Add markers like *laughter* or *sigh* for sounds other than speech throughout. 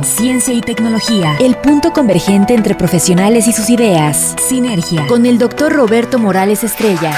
ciencia y tecnología, el punto convergente entre profesionales y sus ideas, Sinergia, con el doctor Roberto Morales Estrella.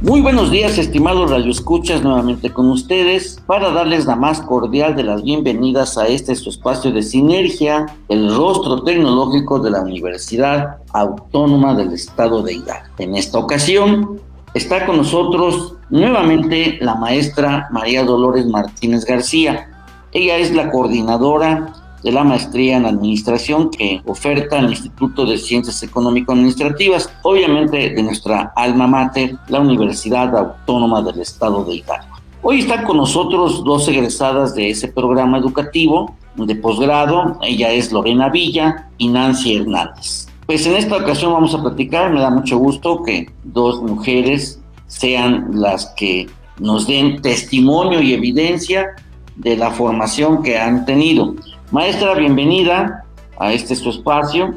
Muy buenos días, estimados radioescuchas, nuevamente con ustedes para darles la más cordial de las bienvenidas a este su espacio de sinergia, el rostro tecnológico de la Universidad Autónoma del Estado de Hidalgo. En esta ocasión está con nosotros nuevamente la maestra María Dolores Martínez García. Ella es la coordinadora de la maestría en administración que oferta el Instituto de Ciencias Económico-Administrativas, obviamente de nuestra alma mater, la Universidad Autónoma del Estado de Hidalgo. Hoy están con nosotros dos egresadas de ese programa educativo de posgrado, ella es Lorena Villa y Nancy Hernández. Pues en esta ocasión vamos a platicar, me da mucho gusto que dos mujeres sean las que nos den testimonio y evidencia de la formación que han tenido. Maestra, bienvenida a este su espacio.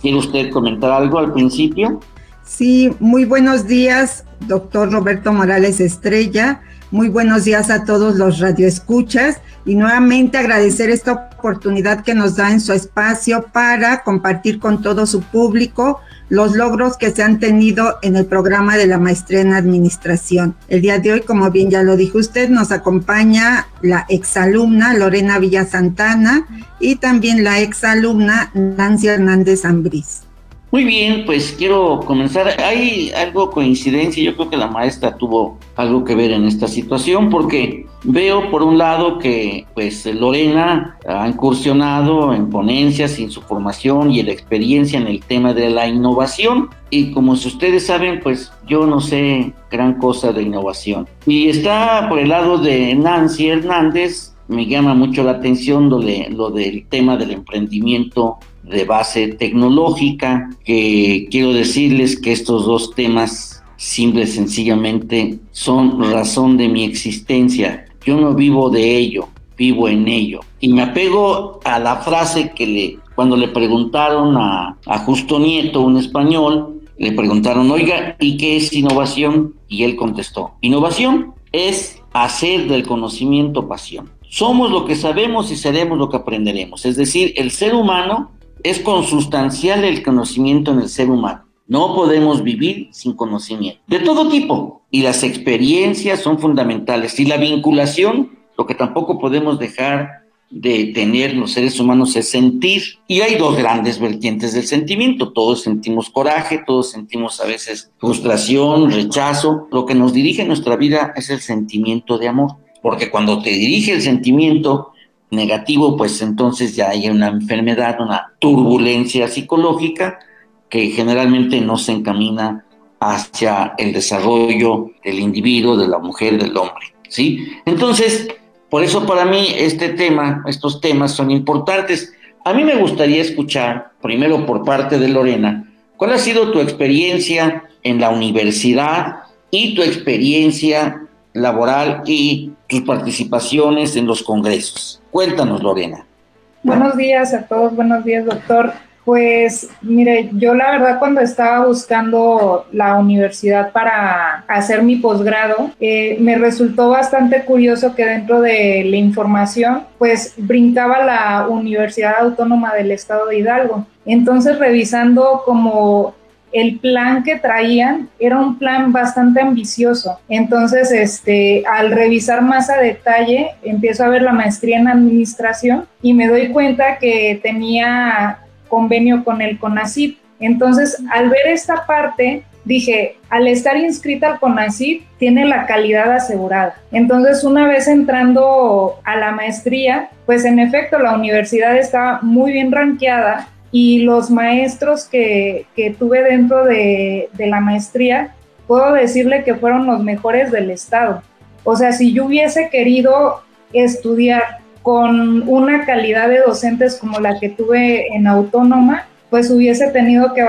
¿Quiere usted comentar algo al principio? Sí, muy buenos días, doctor Roberto Morales Estrella. Muy buenos días a todos los radioescuchas y nuevamente agradecer esta oportunidad que nos da en su espacio para compartir con todo su público los logros que se han tenido en el programa de la maestría en administración. El día de hoy, como bien ya lo dijo usted, nos acompaña la exalumna Lorena Villa Santana y también la exalumna Nancy Hernández Ambriz. Muy bien, pues quiero comenzar. Hay algo coincidencia, yo creo que la maestra tuvo algo que ver en esta situación porque veo por un lado que pues Lorena ha incursionado en ponencias en su formación y en la experiencia en el tema de la innovación y como ustedes saben pues yo no sé gran cosa de innovación. Y está por el lado de Nancy Hernández, me llama mucho la atención lo, de, lo del tema del emprendimiento de base tecnológica, que quiero decirles que estos dos temas simple sencillamente son razón de mi existencia. Yo no vivo de ello, vivo en ello. Y me apego a la frase que le, cuando le preguntaron a, a Justo Nieto, un español, le preguntaron, oiga, ¿y qué es innovación? Y él contestó, innovación es hacer del conocimiento pasión. Somos lo que sabemos y seremos lo que aprenderemos. Es decir, el ser humano es consustancial el conocimiento en el ser humano. No podemos vivir sin conocimiento, de todo tipo. Y las experiencias son fundamentales. Y la vinculación, lo que tampoco podemos dejar de tener los seres humanos es sentir. Y hay dos grandes vertientes del sentimiento. Todos sentimos coraje, todos sentimos a veces frustración, rechazo. Lo que nos dirige en nuestra vida es el sentimiento de amor. Porque cuando te dirige el sentimiento, negativo, pues entonces ya hay una enfermedad, una turbulencia psicológica que generalmente no se encamina hacia el desarrollo del individuo, de la mujer, del hombre, ¿sí? Entonces, por eso para mí este tema, estos temas son importantes. A mí me gustaría escuchar, primero por parte de Lorena, cuál ha sido tu experiencia en la universidad y tu experiencia laboral y tus participaciones en los congresos. Cuéntanos, Lorena. Buenos días a todos, buenos días, doctor. Pues mire, yo la verdad cuando estaba buscando la universidad para hacer mi posgrado, eh, me resultó bastante curioso que dentro de la información, pues brincaba la Universidad Autónoma del Estado de Hidalgo. Entonces, revisando como el plan que traían era un plan bastante ambicioso. Entonces, este, al revisar más a detalle, empiezo a ver la maestría en administración y me doy cuenta que tenía convenio con el CONACYT. Entonces, al ver esta parte, dije, al estar inscrita al CONACYT, tiene la calidad asegurada. Entonces, una vez entrando a la maestría, pues en efecto la universidad estaba muy bien ranqueada y los maestros que, tuve dentro de, la maestría puedo decirle que fueron los mejores del estado. O sea, si yo hubiese querido estudiar con una calidad de docentes como la que tuve en autónoma, pues hubiese tenido que,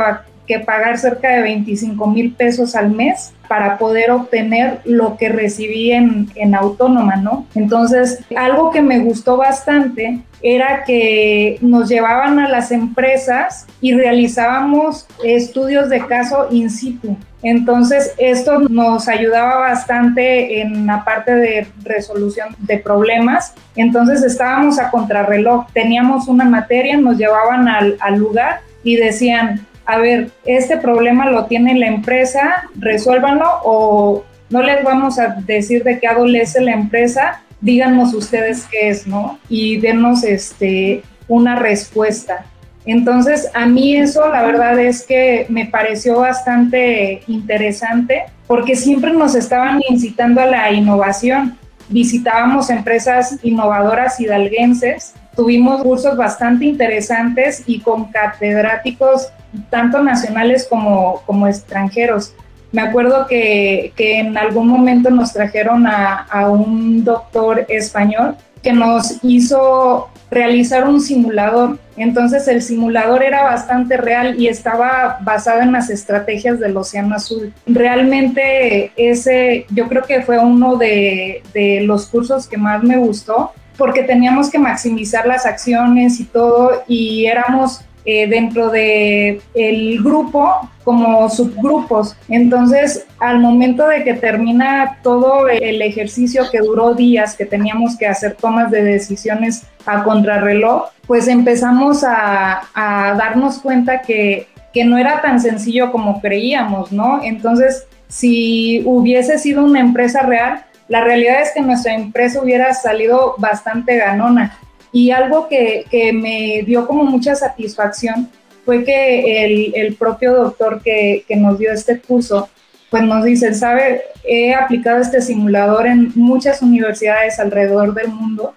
que pagar cerca de 25 mil pesos al mes para poder obtener lo que recibí en, en autónoma, ¿no? Entonces, algo que me gustó bastante era que nos llevaban a las empresas y realizábamos estudios de caso in situ. Entonces, esto nos ayudaba bastante en la parte de resolución de problemas. Entonces, estábamos a contrarreloj. Teníamos una materia, nos llevaban al, al lugar y decían, a ver, este problema lo tiene la empresa, resuélvanlo o no les vamos a decir de qué adolece la empresa, díganos ustedes qué es, ¿no? Y denos este, una respuesta. Entonces, a mí eso la verdad es que me pareció bastante interesante porque siempre nos estaban incitando a la innovación. Visitábamos empresas innovadoras hidalguenses, tuvimos cursos bastante interesantes y con catedráticos tanto nacionales como, como extranjeros. Me acuerdo que, que, en algún momento nos trajeron a, a un doctor español que nos hizo realizar un simulador. Entonces el simulador era bastante real y estaba basado en las estrategias del Océano Azul. Realmente ese yo creo que fue uno de, de los cursos que más me gustó porque teníamos que maximizar las acciones y todo y éramos eh, dentro de el grupo como subgrupos. Entonces, al momento de que termina todo el ejercicio que duró días, que teníamos que hacer tomas de decisiones a contrarreloj, pues empezamos a, a darnos cuenta que, que no era tan sencillo como creíamos, ¿no? Entonces, si hubiese sido una empresa real, la realidad es que nuestra empresa hubiera salido bastante ganona. Y algo que, que me dio como mucha satisfacción fue que el, el propio doctor que, que, nos dio este curso, pues nos dice, sabe, he aplicado este simulador en muchas universidades alrededor del mundo,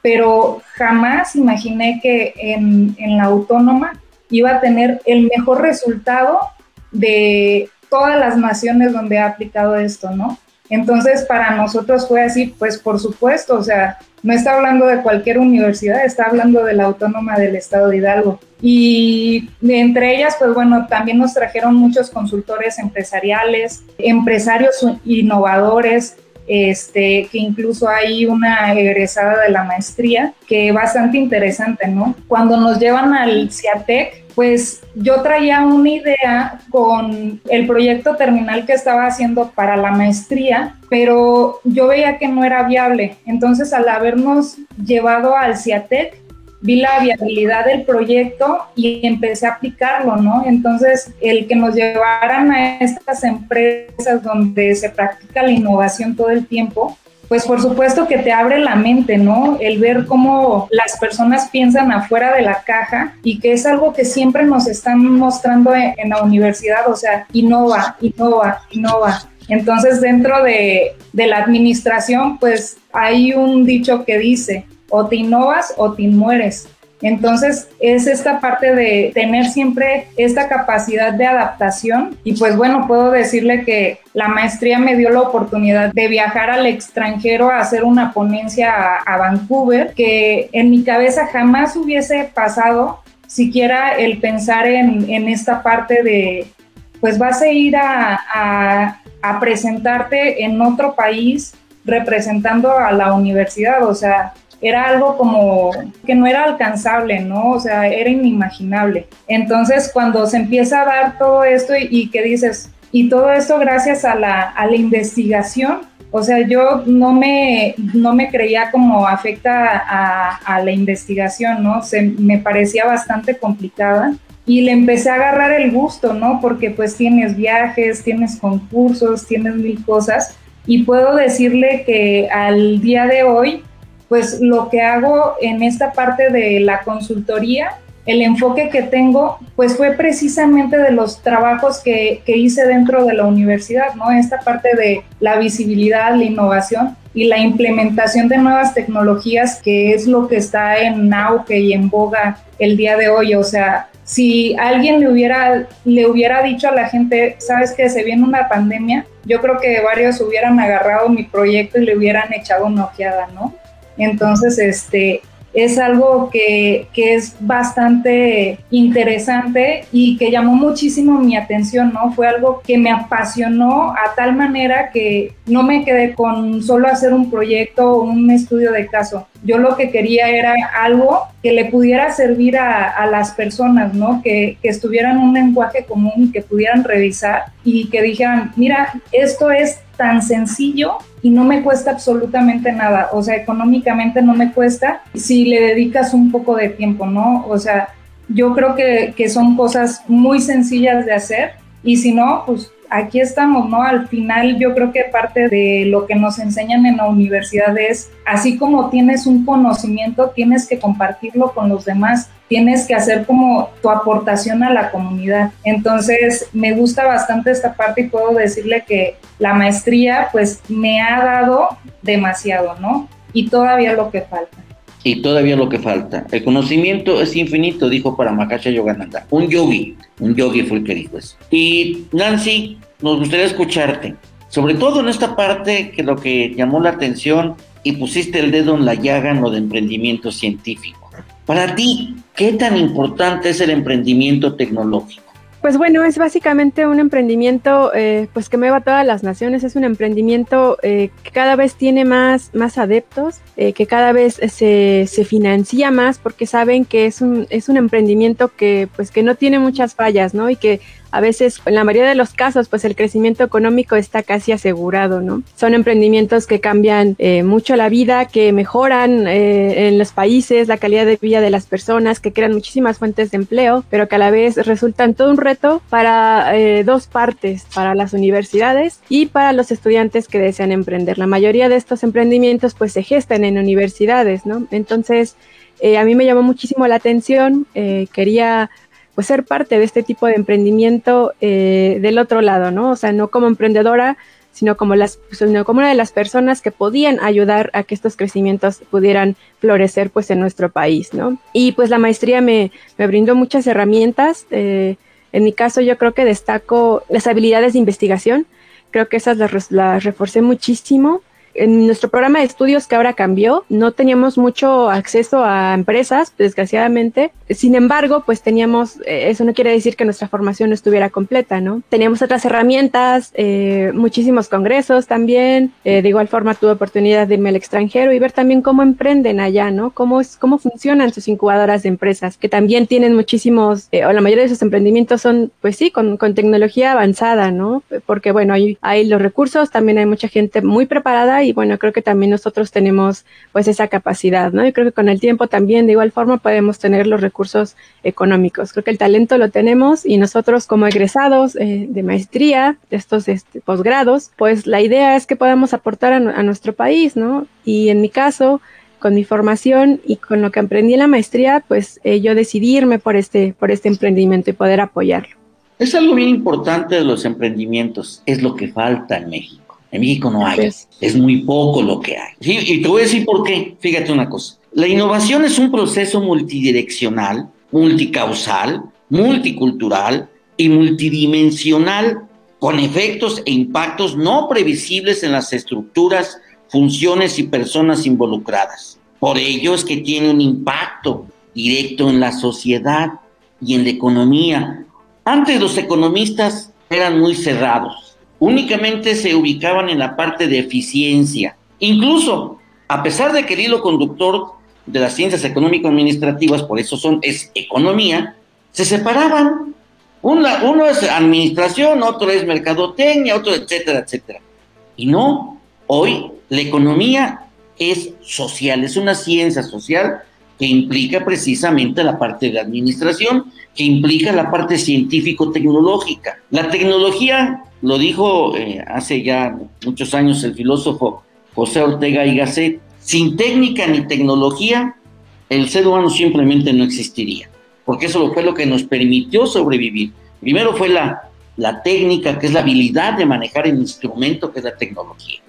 pero jamás imaginé que en, en la autónoma iba a tener el mejor resultado de todas las naciones donde ha aplicado esto, ¿no? Entonces, para nosotros fue así, pues por supuesto, o sea, no está hablando de cualquier universidad, está hablando de la autónoma del estado de Hidalgo. Y entre ellas, pues bueno, también nos trajeron muchos consultores empresariales, empresarios innovadores, este, que incluso hay una egresada de la maestría, que bastante interesante, ¿no? Cuando nos llevan al CIATEC, pues yo traía una idea con el proyecto terminal que estaba haciendo para la maestría, pero yo veía que no era viable. Entonces, al habernos llevado al CIATEC, vi la viabilidad del proyecto y empecé a aplicarlo, ¿no? Entonces, el que nos llevaran a estas empresas donde se practica la innovación todo el tiempo, pues por supuesto que te abre la mente, ¿no? El ver cómo las personas piensan afuera de la caja y que es algo que siempre nos están mostrando en, la universidad, o sea, innova, innova, innova. Entonces, dentro de, de la administración, pues hay un dicho que dice, o te innovas o te mueres. Entonces es esta parte de tener siempre esta capacidad de adaptación. Y pues bueno, puedo decirle que la maestría me dio la oportunidad de viajar al extranjero a hacer una ponencia a, Vancouver que en mi cabeza jamás hubiese pasado siquiera el pensar en, esta parte de pues vas a ir a, a presentarte en otro país representando a la universidad, o sea, era algo como que no era alcanzable, ¿no? O sea, era inimaginable. Entonces, cuando se empieza a dar todo esto y, que dices, y todo esto gracias a la, a la investigación, o sea, yo no me, no me creía como afecta a, a, la investigación, ¿no? Se, me parecía bastante complicada y le empecé a agarrar el gusto, ¿no? Porque pues tienes viajes, tienes concursos, tienes mil cosas y puedo decirle que al día de hoy pues lo que hago en esta parte de la consultoría, el enfoque que tengo, pues fue precisamente de los trabajos que, hice dentro de la universidad, ¿no? Esta parte de la visibilidad, la innovación y la implementación de nuevas tecnologías, que es lo que está en auge y en boga el día de hoy. O sea, si alguien le hubiera, le hubiera dicho a la gente, sabes que se viene una pandemia, yo creo que varios hubieran agarrado mi proyecto y le hubieran echado una ojeada, ¿no? Entonces, este, es algo que, es bastante interesante y que llamó muchísimo mi atención, ¿no? Fue algo que me apasionó a tal manera que no me quedé con solo hacer un proyecto o un estudio de caso. Yo lo que quería era algo que le pudiera servir a, las personas, ¿no? Que, que estuvieran un lenguaje común, que pudieran revisar y que dijeran, mira, esto es tan sencillo y no me cuesta absolutamente nada, o sea, económicamente no me cuesta si le dedicas un poco de tiempo, ¿no? O sea, yo creo que, que son cosas muy sencillas de hacer y si no, pues aquí estamos, ¿no? Al final yo creo que parte de lo que nos enseñan en la universidad es, así como tienes un conocimiento, tienes que compartirlo con los demás, tienes que hacer como tu aportación a la comunidad. Entonces, me gusta bastante esta parte y puedo decirle que la maestría pues me ha dado demasiado, ¿no? Y todavía lo que falta. Y todavía lo que falta. El conocimiento es infinito, dijo Paramakacha Yogananda. Un yogi, un yogi fue el que dijo eso. Y Nancy, nos gustaría escucharte, sobre todo en esta parte que lo que llamó la atención y pusiste el dedo en la llaga en lo de emprendimiento científico. Para ti, ¿qué tan importante es el emprendimiento tecnológico? Pues bueno, es básicamente un emprendimiento eh, pues que mueva a todas las naciones, es un emprendimiento eh, que cada vez tiene más, más adeptos, eh, que cada vez se, se, financia más porque saben que es un, es un emprendimiento que pues que no tiene muchas fallas, ¿no? Y que a veces, en la mayoría de los casos, pues el crecimiento económico está casi asegurado, ¿no? Son emprendimientos que cambian eh, mucho la vida, que mejoran eh, en los países la calidad de vida de las personas, que crean muchísimas fuentes de empleo, pero que a la vez resultan todo un reto para eh, dos partes, para las universidades y para los estudiantes que desean emprender. La mayoría de estos emprendimientos pues se gestan en universidades, ¿no? Entonces, a mí me llamó muchísimo la atención, quería pues ser parte de este tipo de emprendimiento eh, del otro lado, ¿no? O sea, no como emprendedora, sino como, las, sino como una de las personas que podían ayudar a que estos crecimientos pudieran florecer pues en nuestro país, ¿no? Y pues la maestría me, me brindó muchas herramientas. Eh, en mi caso yo creo que destaco las habilidades de investigación, creo que esas las, las reforcé muchísimo en nuestro programa de estudios que ahora cambió, no teníamos mucho acceso a empresas, desgraciadamente. Sin embargo, pues teníamos, eh, eso no quiere decir que nuestra formación no estuviera completa, ¿no? Teníamos otras herramientas, eh, muchísimos congresos también. Eh, de igual forma tuve oportunidad de irme al extranjero y ver también cómo emprenden allá, ¿no? Cómo, es, cómo funcionan sus incubadoras de empresas, que también tienen muchísimos, o la mayoría de sus emprendimientos son, pues sí, con, con tecnología avanzada, ¿no? Porque bueno, hay, hay los recursos, también hay mucha gente muy preparada y bueno, creo que también nosotros tenemos pues esa capacidad, ¿no? Y creo que con el tiempo también de igual forma podemos tener los recursos económicos. Creo que el talento lo tenemos y nosotros como egresados eh, de maestría, de estos este, posgrados, pues la idea es que podamos aportar a, nuestro país, ¿no? Y en mi caso, con mi formación y con lo que aprendí en la maestría, pues eh, yo decidí irme por este, por este emprendimiento y poder apoyarlo. Es algo bien importante de los emprendimientos, es lo que falta en México. En México no hay. Es muy poco lo que hay. Y te voy a decir por qué. Fíjate una cosa. La innovación es un proceso multidireccional, multicausal, multicultural y multidimensional con efectos e impactos no previsibles en las estructuras, funciones y personas involucradas. Por ello es que tiene un impacto directo en la sociedad y en la economía. Antes los economistas eran muy cerrados únicamente se ubicaban en la parte de eficiencia. Incluso, a pesar de que el hilo conductor de las ciencias económico-administrativas, por eso son, es economía, se separaban. uno es administración, otro es mercadotecnia, otro, etcétera, etcétera. Y no, hoy la economía es social, es una ciencia social que implica precisamente la parte de administración, que implica la parte científico-tecnológica. La tecnología lo dijo eh, hace ya muchos años el filósofo José Ortega y Gasset, sin técnica ni tecnología, el ser humano simplemente no existiría, porque eso fue lo que nos permitió sobrevivir. Primero fue la, la técnica, que es la habilidad de manejar el instrumento, que es la tecnología.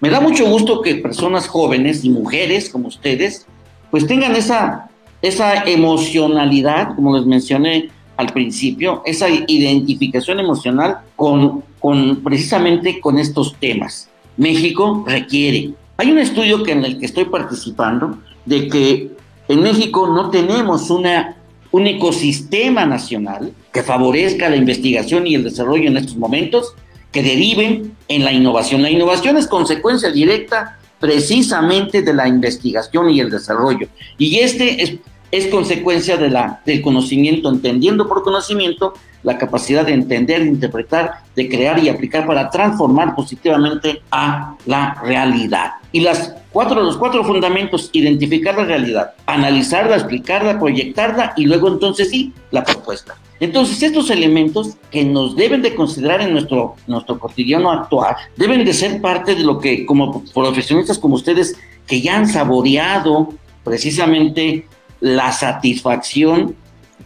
Me da mucho gusto que personas jóvenes y mujeres como ustedes, pues tengan esa esa emocionalidad, como les mencioné al principio, esa identificación emocional con, con precisamente con estos temas. México requiere. Hay un estudio que en el que estoy participando de que en México no tenemos un ecosistema nacional que favorezca la investigación y el desarrollo en estos momentos que deriven en la innovación. La innovación es consecuencia directa precisamente de la investigación y el desarrollo. Y este es, consecuencia del conocimiento, entendiendo por conocimiento la capacidad de entender, de interpretar, de crear y aplicar para transformar positivamente a la realidad. Y las cuatro, los cuatro fundamentos, identificar la realidad, analizarla, explicarla, proyectarla y luego entonces sí, la propuesta. Entonces, estos elementos que nos deben de considerar en nuestro, nuestro cotidiano actual, deben de ser parte de lo que como profesionistas como ustedes, que ya han saboreado precisamente la satisfacción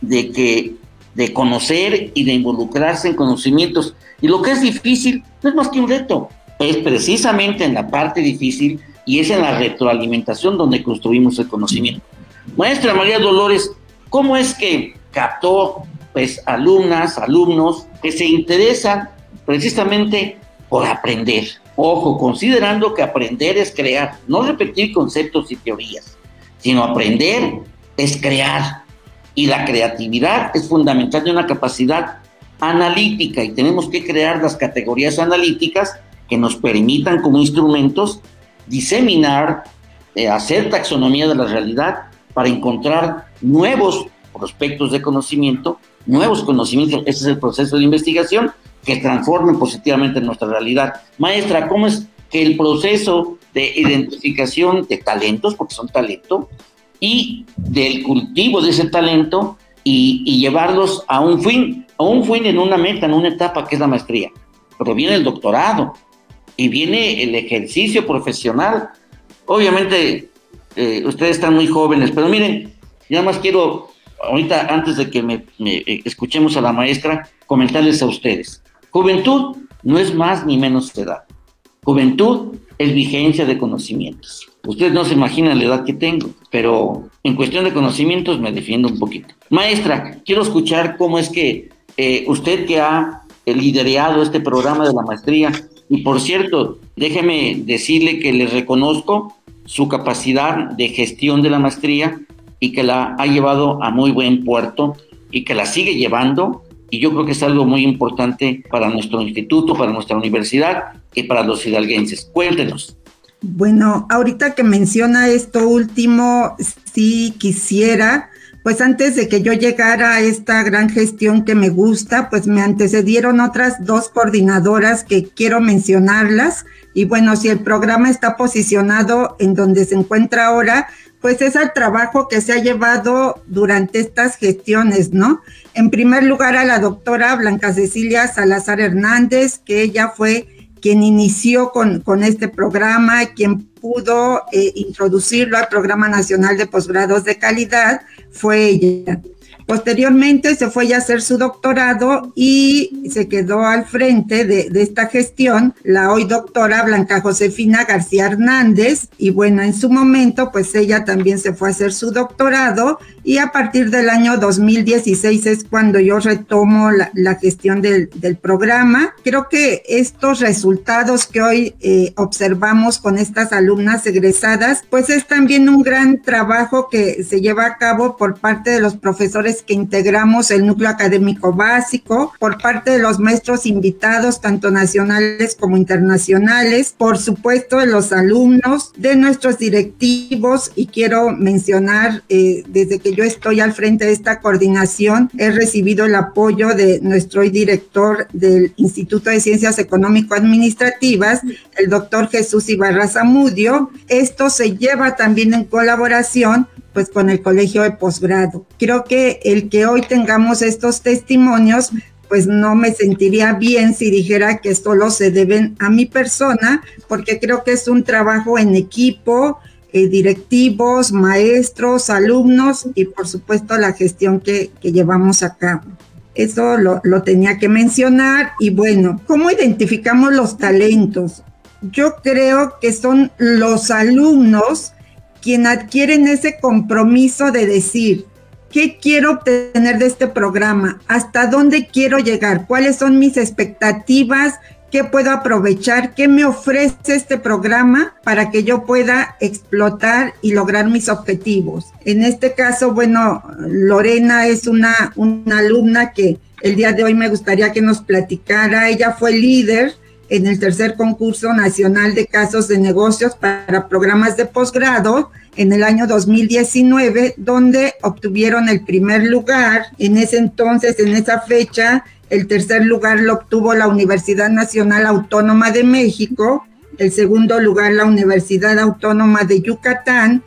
de que de conocer y de involucrarse en conocimientos. Y lo que es difícil no es más que un reto, es precisamente en la parte difícil y es en la retroalimentación donde construimos el conocimiento. Maestra María Dolores, ¿cómo es que captó pues alumnas, alumnos que se interesan precisamente por aprender? Ojo, considerando que aprender es crear, no repetir conceptos y teorías, sino aprender es crear. Y la creatividad es fundamental de una capacidad analítica y tenemos que crear las categorías analíticas que nos permitan como instrumentos diseminar, eh, hacer taxonomía de la realidad para encontrar nuevos prospectos de conocimiento, nuevos conocimientos. Ese es el proceso de investigación que transformen positivamente nuestra realidad. Maestra, ¿cómo es que el proceso de identificación de talentos, porque son talento, y del cultivo de ese talento y, llevarlos a un fin, a un fin en una meta, en una etapa que es la maestría. Pero viene el doctorado y viene el ejercicio profesional. Obviamente, eh, ustedes están muy jóvenes, pero miren, nada más quiero, ahorita antes de que me, eh, escuchemos a la maestra, comentarles a ustedes. Juventud no es más ni menos edad. Juventud es vigencia de conocimientos. Ustedes no se imaginan la edad que tengo, pero en cuestión de conocimientos me defiendo un poquito. Maestra, quiero escuchar cómo es que eh, usted que ha liderado este programa de la maestría, y por cierto, déjeme decirle que le reconozco su capacidad de gestión de la maestría y que la ha llevado a muy buen puerto y que la sigue llevando. Y yo creo que es algo muy importante para nuestro instituto, para nuestra universidad y para los hidalguenses. Cuéntenos. Bueno, ahorita que menciona esto último, sí quisiera, pues antes de que yo llegara a esta gran gestión que me gusta, pues me antecedieron otras dos coordinadoras que quiero mencionarlas. Y bueno, si el programa está posicionado en donde se encuentra ahora, pues es el trabajo que se ha llevado durante estas gestiones, ¿no? En primer lugar a la doctora Blanca Cecilia Salazar Hernández, que ella fue quien inició con, con este programa, quien pudo eh, introducirlo al Programa Nacional de Posgrados de Calidad, fue ella. Posteriormente se fue a hacer su doctorado y se quedó al frente de, esta gestión la hoy doctora Blanca Josefina García Hernández. Y bueno, en su momento, pues ella también se fue a hacer su doctorado y a partir del año 2016 es cuando yo retomo la, gestión del, programa. Creo que estos resultados que hoy eh, observamos con estas alumnas egresadas, pues es también un gran trabajo que se lleva a cabo por parte de los profesores que integramos el núcleo académico básico, por parte de los maestros invitados, tanto nacionales como internacionales, por supuesto de los alumnos, de nuestros directivos y quiero mencionar, eh, desde que yo estoy al frente de esta coordinación, he recibido el apoyo de nuestro director del Instituto de Ciencias Económico-Administrativas, el doctor Jesús Ibarra Zamudio. Esto se lleva también en colaboración pues con el colegio de posgrado. Creo que el que hoy tengamos estos testimonios, pues no me sentiría bien si dijera que solo se deben a mi persona, porque creo que es un trabajo en equipo, eh, directivos, maestros, alumnos y por supuesto la gestión que, llevamos a cabo. Eso lo, lo tenía que mencionar. Y bueno, ¿cómo identificamos los talentos? Yo creo que son los alumnos quien adquieren ese compromiso de decir, ¿qué quiero obtener de este programa? ¿Hasta dónde quiero llegar? ¿Cuáles son mis expectativas? ¿Qué puedo aprovechar? ¿Qué me ofrece este programa para que yo pueda explotar y lograr mis objetivos? En este caso, bueno, Lorena es una, una alumna que el día de hoy me gustaría que nos platicara. Ella fue líder en el tercer concurso nacional de casos de negocios para programas de posgrado en el año 2019, donde obtuvieron el primer lugar. En ese entonces, en esa fecha, el tercer lugar lo obtuvo la Universidad Nacional Autónoma de México, el segundo lugar la Universidad Autónoma de Yucatán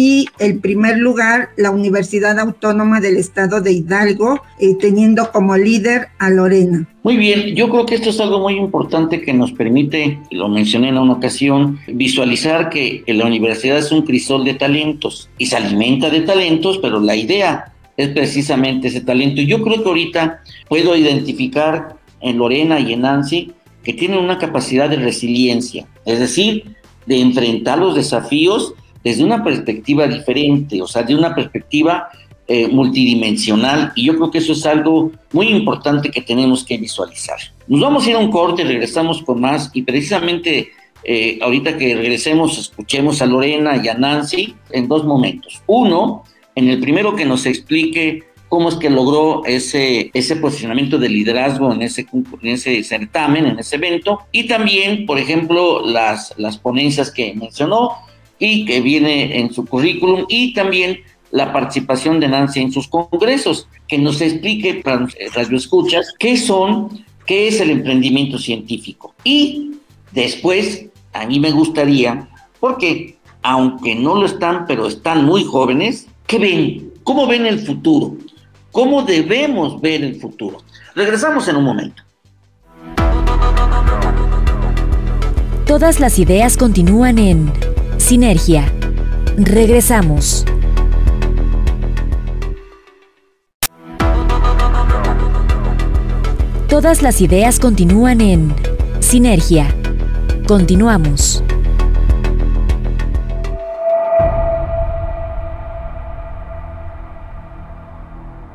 y el primer lugar la Universidad Autónoma del Estado de Hidalgo, eh, teniendo como líder a Lorena. Muy bien, yo creo que esto es algo muy importante que nos permite, lo mencioné en una ocasión, visualizar que la universidad es un crisol de talentos y se alimenta de talentos, pero la idea es precisamente ese talento. Y yo creo que ahorita puedo identificar en Lorena y en Nancy que tienen una capacidad de resiliencia, es decir, de enfrentar los desafíos desde una perspectiva diferente, o sea, de una perspectiva eh, multidimensional, y yo creo que eso es algo muy importante que tenemos que visualizar. Nos vamos a ir a un corte, regresamos con más, y precisamente eh, ahorita que regresemos, escuchemos a Lorena y a Nancy en dos momentos. Uno, en el primero que nos explique cómo es que logró ese, posicionamiento de liderazgo en ese, en ese certamen, en ese evento, y también, por ejemplo, las ponencias que mencionó y que viene en su currículum, y también la participación de Nancy en sus congresos, que nos explique, Radio Escuchas, qué son, qué es el emprendimiento científico. Y después, a mí me gustaría, porque aunque no lo están, pero están muy jóvenes, ¿Qué ven? ¿Cómo ven el futuro? ¿Cómo debemos ver el futuro? Regresamos en un momento. Todas las ideas continúan en Sinergia. Regresamos. Todas las ideas continúan en Sinergia. Continuamos.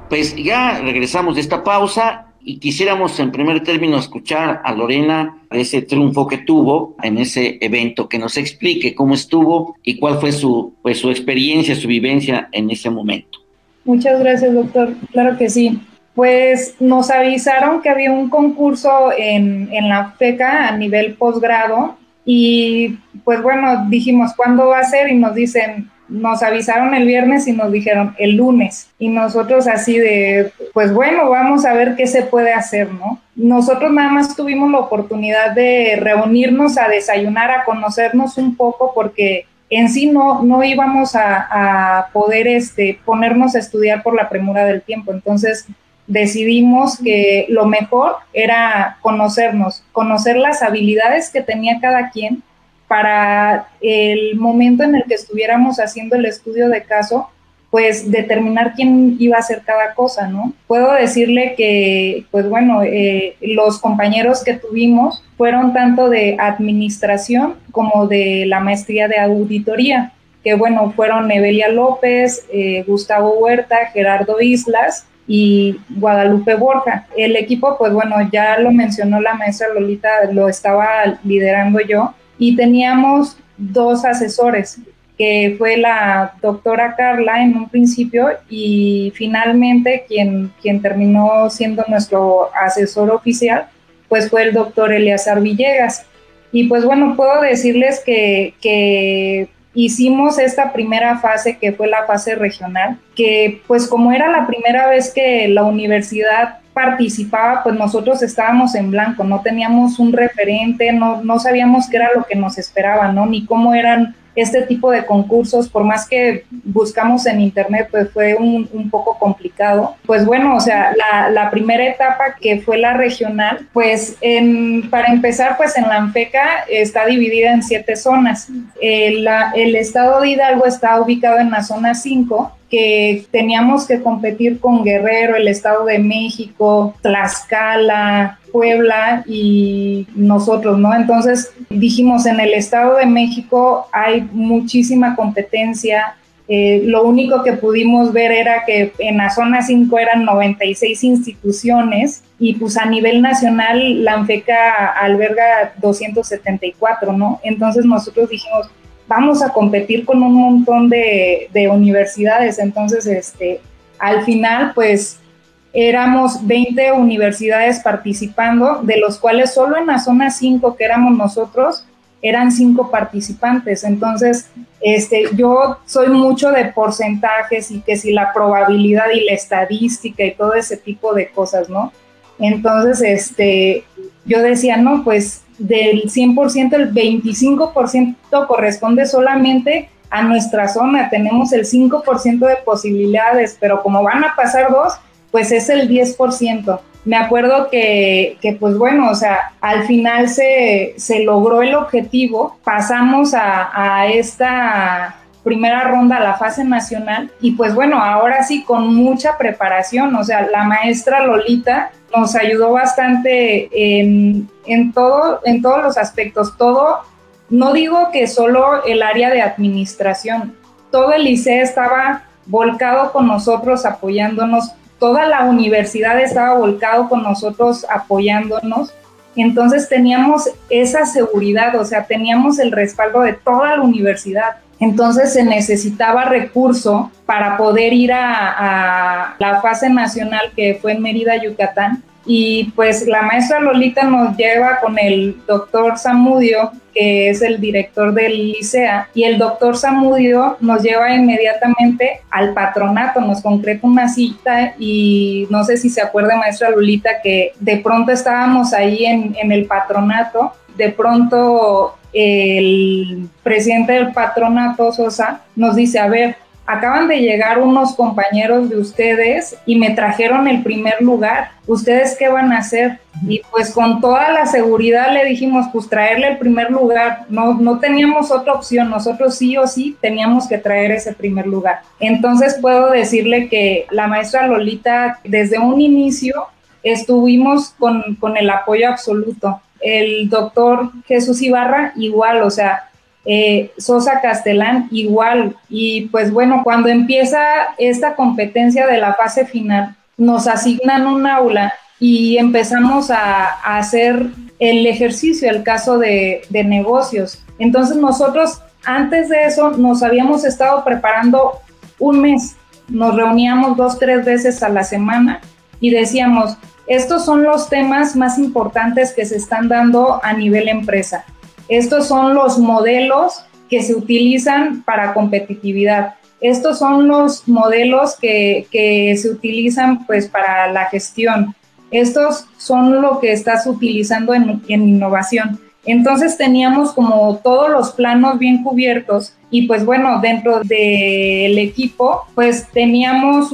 Pues ya regresamos de esta pausa y quisiéramos en primer término escuchar a Lorena ese triunfo que tuvo en ese evento, que nos explique cómo estuvo y cuál fue su, pues, su experiencia, su vivencia en ese momento. Muchas gracias, doctor. Claro que sí. Pues nos avisaron que había un concurso en, en la FECA a nivel posgrado y pues bueno, dijimos, ¿cuándo va a ser? Y nos dicen, nos avisaron el viernes y nos dijeron el lunes. Y nosotros así de, pues bueno, vamos a ver qué se puede hacer, ¿no? Nosotros nada más tuvimos la oportunidad de reunirnos a desayunar, a conocernos un poco, porque en sí no, no íbamos a, a poder este, ponernos a estudiar por la premura del tiempo. Entonces decidimos que lo mejor era conocernos, conocer las habilidades que tenía cada quien para el momento en el que estuviéramos haciendo el estudio de caso, pues determinar quién iba a hacer cada cosa, ¿no? Puedo decirle que, pues bueno, eh, los compañeros que tuvimos fueron tanto de administración como de la maestría de auditoría, que bueno, fueron Evelia López, eh, Gustavo Huerta, Gerardo Islas y Guadalupe Borja. El equipo, pues bueno, ya lo mencionó la maestra Lolita, lo estaba liderando yo, y teníamos dos asesores, que fue la doctora Carla en un principio y finalmente quien, quien terminó siendo nuestro asesor oficial, pues fue el doctor Eleazar Villegas. Y pues bueno, puedo decirles que, que hicimos esta primera fase que fue la fase regional, que pues como era la primera vez que la universidad participaba, pues nosotros estábamos en blanco, no teníamos un referente, no, no sabíamos qué era lo que nos esperaba, ¿no? Ni cómo eran este tipo de concursos, por más que buscamos en internet, pues fue un, un poco complicado. Pues bueno, o sea, la, la, primera etapa que fue la regional, pues en, para empezar, pues en la ANFECA está dividida en siete zonas. El, el estado de Hidalgo está ubicado en la zona 5, que teníamos que competir con Guerrero, el Estado de México, Tlaxcala, Puebla y nosotros, ¿no? Entonces dijimos, en el Estado de México hay muchísima competencia, eh, lo único que pudimos ver era que en la zona 5 eran 96 instituciones y pues a nivel nacional la ANFECA alberga 274, ¿no? Entonces nosotros dijimos, vamos a competir con un montón de, de universidades, entonces este, al final pues éramos 20 universidades participando, de los cuales solo en la zona 5 que éramos nosotros, eran cinco participantes. Entonces, este, yo soy mucho de porcentajes y que si la probabilidad y la estadística y todo ese tipo de cosas, ¿no? Entonces, este, yo decía, no, pues del 100%, el 25% corresponde solamente a nuestra zona. Tenemos el 5% de posibilidades, pero como van a pasar dos, pues es el 10% me acuerdo que, que, pues bueno, o sea, al final se, se logró el objetivo, pasamos a, a, esta primera ronda a la fase nacional y pues bueno, ahora sí con mucha preparación, o sea, la maestra Lolita nos ayudó bastante en, en, todo, en todos los aspectos, todo, no digo que solo el área de administración, todo el liceo estaba volcado con nosotros apoyándonos toda la universidad estaba volcado con nosotros apoyándonos. Entonces teníamos esa seguridad, o sea, teníamos el respaldo de toda la universidad. Entonces se necesitaba recurso para poder ir a, la fase nacional que fue en Mérida, Yucatán, y pues la maestra Lolita nos lleva con el doctor Samudio, que es el director del licea, y el doctor Samudio nos lleva inmediatamente al patronato, nos concreta una cita y no sé si se acuerda maestra Lolita que de pronto estábamos ahí en el patronato, de pronto el presidente del patronato, Sosa, nos dice, a ver, acaban de llegar unos compañeros de ustedes y me trajeron el primer lugar. ¿Ustedes qué van a hacer? Y pues con toda la seguridad le dijimos, pues traerle el primer lugar. No, no teníamos otra opción, nosotros sí o sí teníamos que traer ese primer lugar. Entonces puedo decirle que la maestra Lolita desde un inicio estuvimos con, con el apoyo absoluto. El doctor Jesús Ibarra igual, o sea, eh, Sosa Castellán igual. Y pues bueno, cuando empieza esta competencia de la fase final, nos asignan un aula y empezamos a, hacer el ejercicio, el caso de, de negocios. Entonces nosotros antes de eso nos habíamos estado preparando un mes, nos reuníamos dos, tres veces a la semana y decíamos, estos son los temas más importantes que se están dando a nivel empresa. Estos son los modelos que se utilizan para competitividad. Estos son los modelos que, se utilizan pues para la gestión. Estos son lo que estás utilizando en, innovación. Entonces teníamos como todos los planos bien cubiertos y pues bueno, dentro del equipo pues teníamos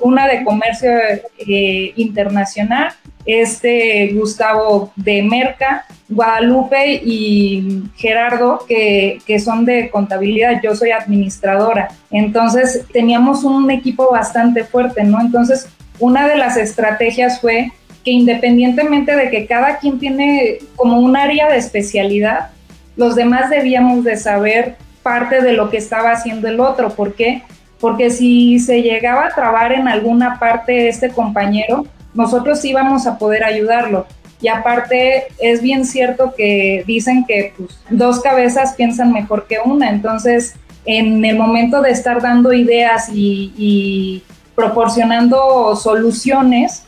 una de comercio eh, internacional, este Gustavo de Merca, Guadalupe y Gerardo, que, que, son de contabilidad, yo soy administradora. Entonces teníamos un equipo bastante fuerte, ¿no? Entonces, una de las estrategias fue que independientemente de que cada quien tiene como un área de especialidad, los demás debíamos de saber parte de lo que estaba haciendo el otro. ¿Por qué? Porque si se llegaba a trabar en alguna parte este compañero, nosotros íbamos a poder ayudarlo. Y aparte es bien cierto que dicen que pues, dos cabezas piensan mejor que una. Entonces, en el momento de estar dando ideas y, y proporcionando soluciones,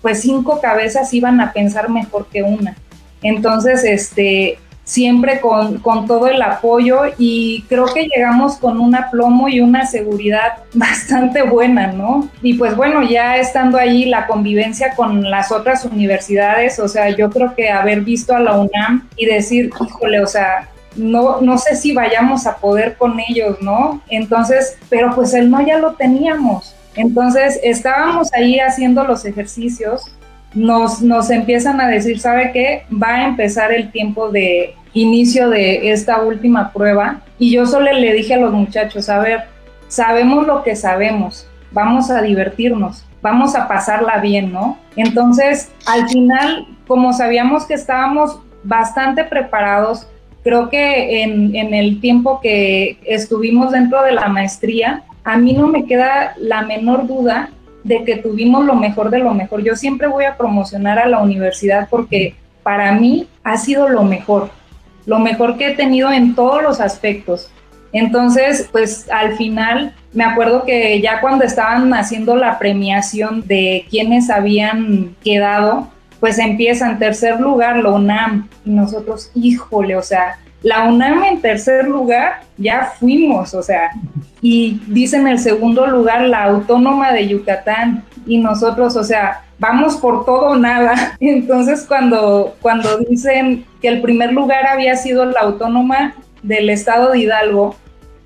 pues cinco cabezas iban a pensar mejor que una. Entonces, este, siempre con, todo el apoyo y creo que llegamos con un aplomo y una seguridad *laughs* bastante buena, ¿no? Y pues bueno, ya estando ahí la convivencia con las otras universidades, o sea, yo creo que haber visto a la UNAM y decir, híjole, o sea, no, no sé si vayamos a poder con ellos, ¿no? Entonces, pero pues el no ya lo teníamos. Entonces, estábamos ahí haciendo los ejercicios nos, nos empiezan a decir, ¿sabe qué? Va a empezar el tiempo de inicio de esta última prueba. Y yo solo le dije a los muchachos, a ver, sabemos lo que sabemos, vamos a divertirnos, vamos a pasarla bien, ¿no? Entonces, al final, como sabíamos que estábamos bastante preparados, creo que en, en, el tiempo que estuvimos dentro de la maestría, a mí no me queda la menor duda de que tuvimos lo mejor de lo mejor. Yo siempre voy a promocionar a la universidad porque para mí ha sido lo mejor, lo mejor que he tenido en todos los aspectos. Entonces, pues al final me acuerdo que ya cuando estaban haciendo la premiación de quienes habían quedado, pues empieza en tercer lugar la UNAM y nosotros, híjole, o sea, la UNAM en tercer lugar, ya fuimos, o sea, y dice en el segundo lugar la Autónoma de Yucatán y nosotros, o sea, vamos por todo o nada. *laughs* Entonces, cuando, cuando dicen que el primer lugar había sido la Autónoma del Estado de Hidalgo,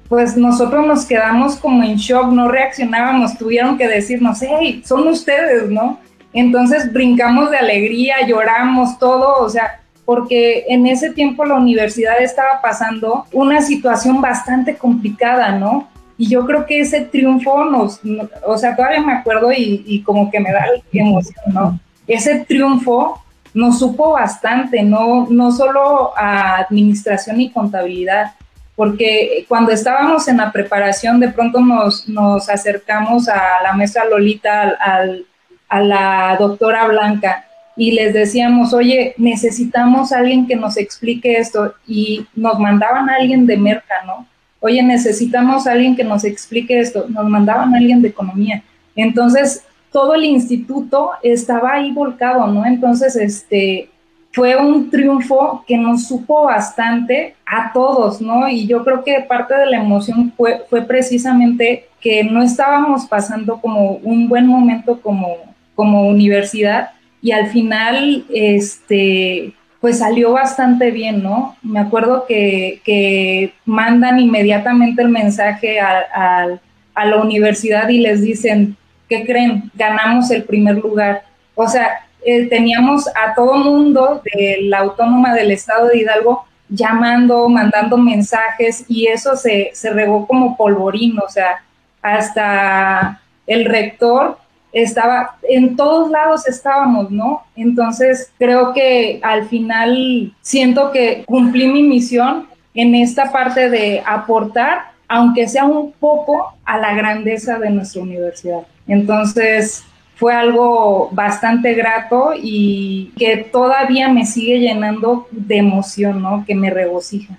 pues nosotros nos quedamos como en shock, no reaccionábamos, tuvieron que decirnos, hey, son ustedes, ¿no? Entonces brincamos de alegría, lloramos, todo, o sea, porque en ese tiempo la universidad estaba pasando una situación bastante complicada, ¿no? Y yo creo que ese triunfo nos, o sea, todavía me acuerdo y, como que me da emoción, ¿no? Ese triunfo nos supo bastante, no, no solo a administración y contabilidad, porque cuando estábamos en la preparación, de pronto nos, nos acercamos a la mesa Lolita, al, a la doctora Blanca, y les decíamos, oye, necesitamos a alguien que nos explique esto, y nos mandaban a alguien de Merca, ¿no? Oye, necesitamos a alguien que nos explique esto, nos mandaban a alguien de economía. Entonces, todo el instituto estaba ahí volcado, ¿no? Entonces, este, fue un triunfo que nos supo bastante a todos, ¿no? Y yo creo que parte de la emoción fue, fue precisamente que no estábamos pasando como un buen momento como, como universidad y al final, este, pues salió bastante bien, ¿no? Me acuerdo que, mandan inmediatamente el mensaje a, a, a la universidad y les dicen, ¿qué creen? Ganamos el primer lugar. O sea, eh, teníamos a todo mundo de la autónoma del estado de Hidalgo llamando, mandando mensajes y eso se, se regó como polvorín, o sea, hasta el rector estaba, en todos lados estábamos, ¿no? Entonces creo que al final siento que cumplí mi misión en esta parte de aportar, aunque sea un poco, a la grandeza de nuestra universidad. Entonces, fue algo bastante grato y que todavía me sigue llenando de emoción, ¿no? Que me regocija.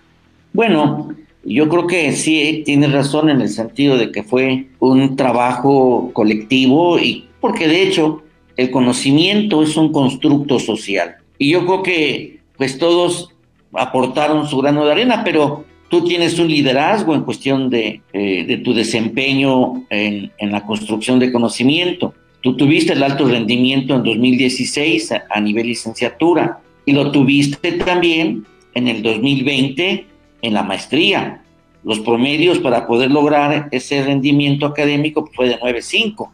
Bueno, yo creo que sí tienes razón en el sentido de que fue un trabajo colectivo y porque de hecho el conocimiento es un constructo social. Y yo creo que pues todos aportaron su grano de arena, pero tú tienes un liderazgo en cuestión de, eh, de tu desempeño en, en la construcción de conocimiento. Tú tuviste el alto rendimiento en 2016 a, nivel licenciatura y lo tuviste también en el 2020 en la maestría. Los promedios para poder lograr ese rendimiento académico fue de 9.5,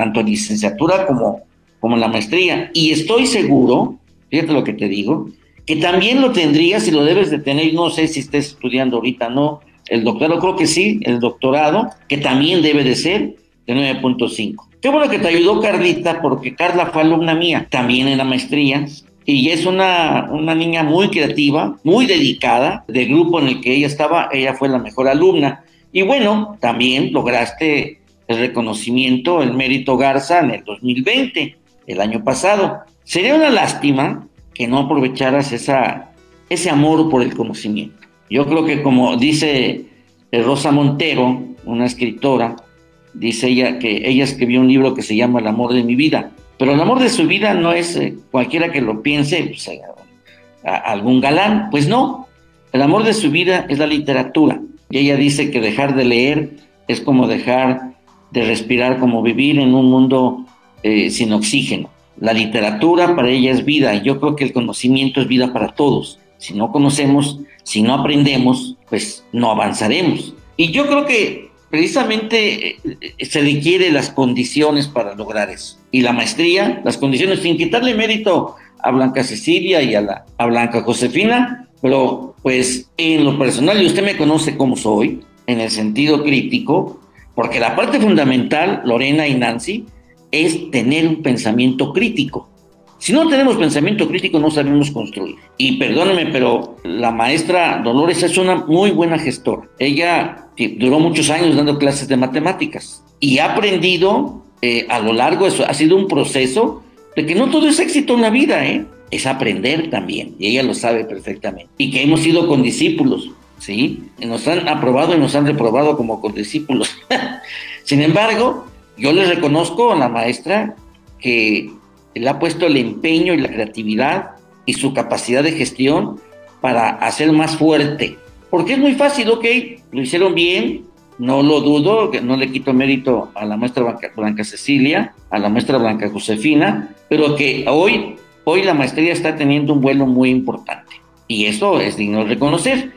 tanto en licenciatura como, como la maestría. Y estoy seguro, fíjate lo que te digo, que también lo tendrías y lo debes de tener, no sé si estés estudiando ahorita, no, el doctorado, creo que sí, el doctorado, que también debe de ser de 9.5. Qué bueno que te ayudó Carlita, porque Carla fue alumna mía, también en la maestría, y es una, una niña muy creativa, muy dedicada, del grupo en el que ella estaba, ella fue la mejor alumna. Y bueno, también lograste el reconocimiento, el mérito Garza en el 2020, el año pasado. Sería una lástima que no aprovecharas esa, ese amor por el conocimiento. Yo creo que como dice Rosa Montero, una escritora, dice ella que ella escribió un libro que se llama El amor de mi vida, pero el amor de su vida no es eh, cualquiera que lo piense, pues, eh, algún galán, pues no, el amor de su vida es la literatura. Y ella dice que dejar de leer es como dejar de respirar, como vivir en un mundo eh, sin oxígeno. La literatura para ella es vida y yo creo que el conocimiento es vida para todos. Si no conocemos, si no aprendemos, pues no avanzaremos. Y yo creo que precisamente eh, se requiere las condiciones para lograr eso. Y la maestría, las condiciones, sin quitarle mérito a Blanca Cecilia y a, la, a Blanca Josefina, pero pues en lo personal, y usted me conoce como soy, en el sentido crítico, Porque la parte fundamental, Lorena y Nancy, es tener un pensamiento crítico. Si no tenemos pensamiento crítico, no sabemos construir. Y perdónenme, pero la maestra Dolores es una muy buena gestora. Ella duró muchos años dando clases de matemáticas y ha aprendido eh, a lo largo, eso ha sido un proceso de que no todo es éxito en la vida, ¿eh? es aprender también, y ella lo sabe perfectamente. Y que hemos ido con discípulos, ¿sí? nos han aprobado y nos han reprobado como con discípulos. *laughs* Sin embargo, yo le reconozco a la maestra que le ha puesto el empeño y la creatividad y su capacidad de gestión para hacer más fuerte. Porque es muy fácil, ok, lo hicieron bien, no lo dudo, no le quito mérito a la maestra Blanca, Blanca, Cecilia, a la maestra Blanca Josefina, pero que hoy, hoy la maestría está teniendo un vuelo muy importante. Y eso es digno de reconocer.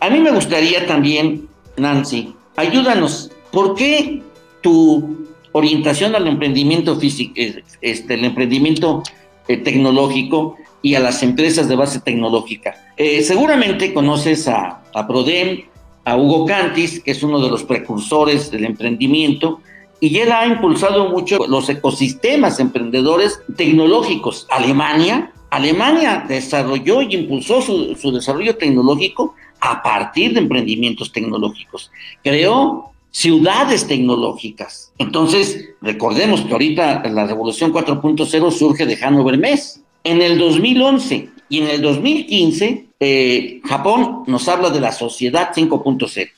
A mí me gustaría también, Nancy, ayúdanos, ¿por qué tu orientación al emprendimiento físico, este, el emprendimiento eh, tecnológico y a las empresas de base tecnológica. Eh, seguramente conoces a, a, Prodem, a Hugo Cantis, que es uno de los precursores del emprendimiento, y él ha impulsado mucho los ecosistemas emprendedores tecnológicos. Alemania, Alemania desarrolló y impulsó su, su desarrollo tecnológico a partir de emprendimientos tecnológicos. Creó ciudades tecnológicas. Entonces, recordemos que ahorita la revolución 4.0 surge de Hannover Mess. En el 2011 y en el 2015, eh, Japón nos habla de la sociedad 5.0.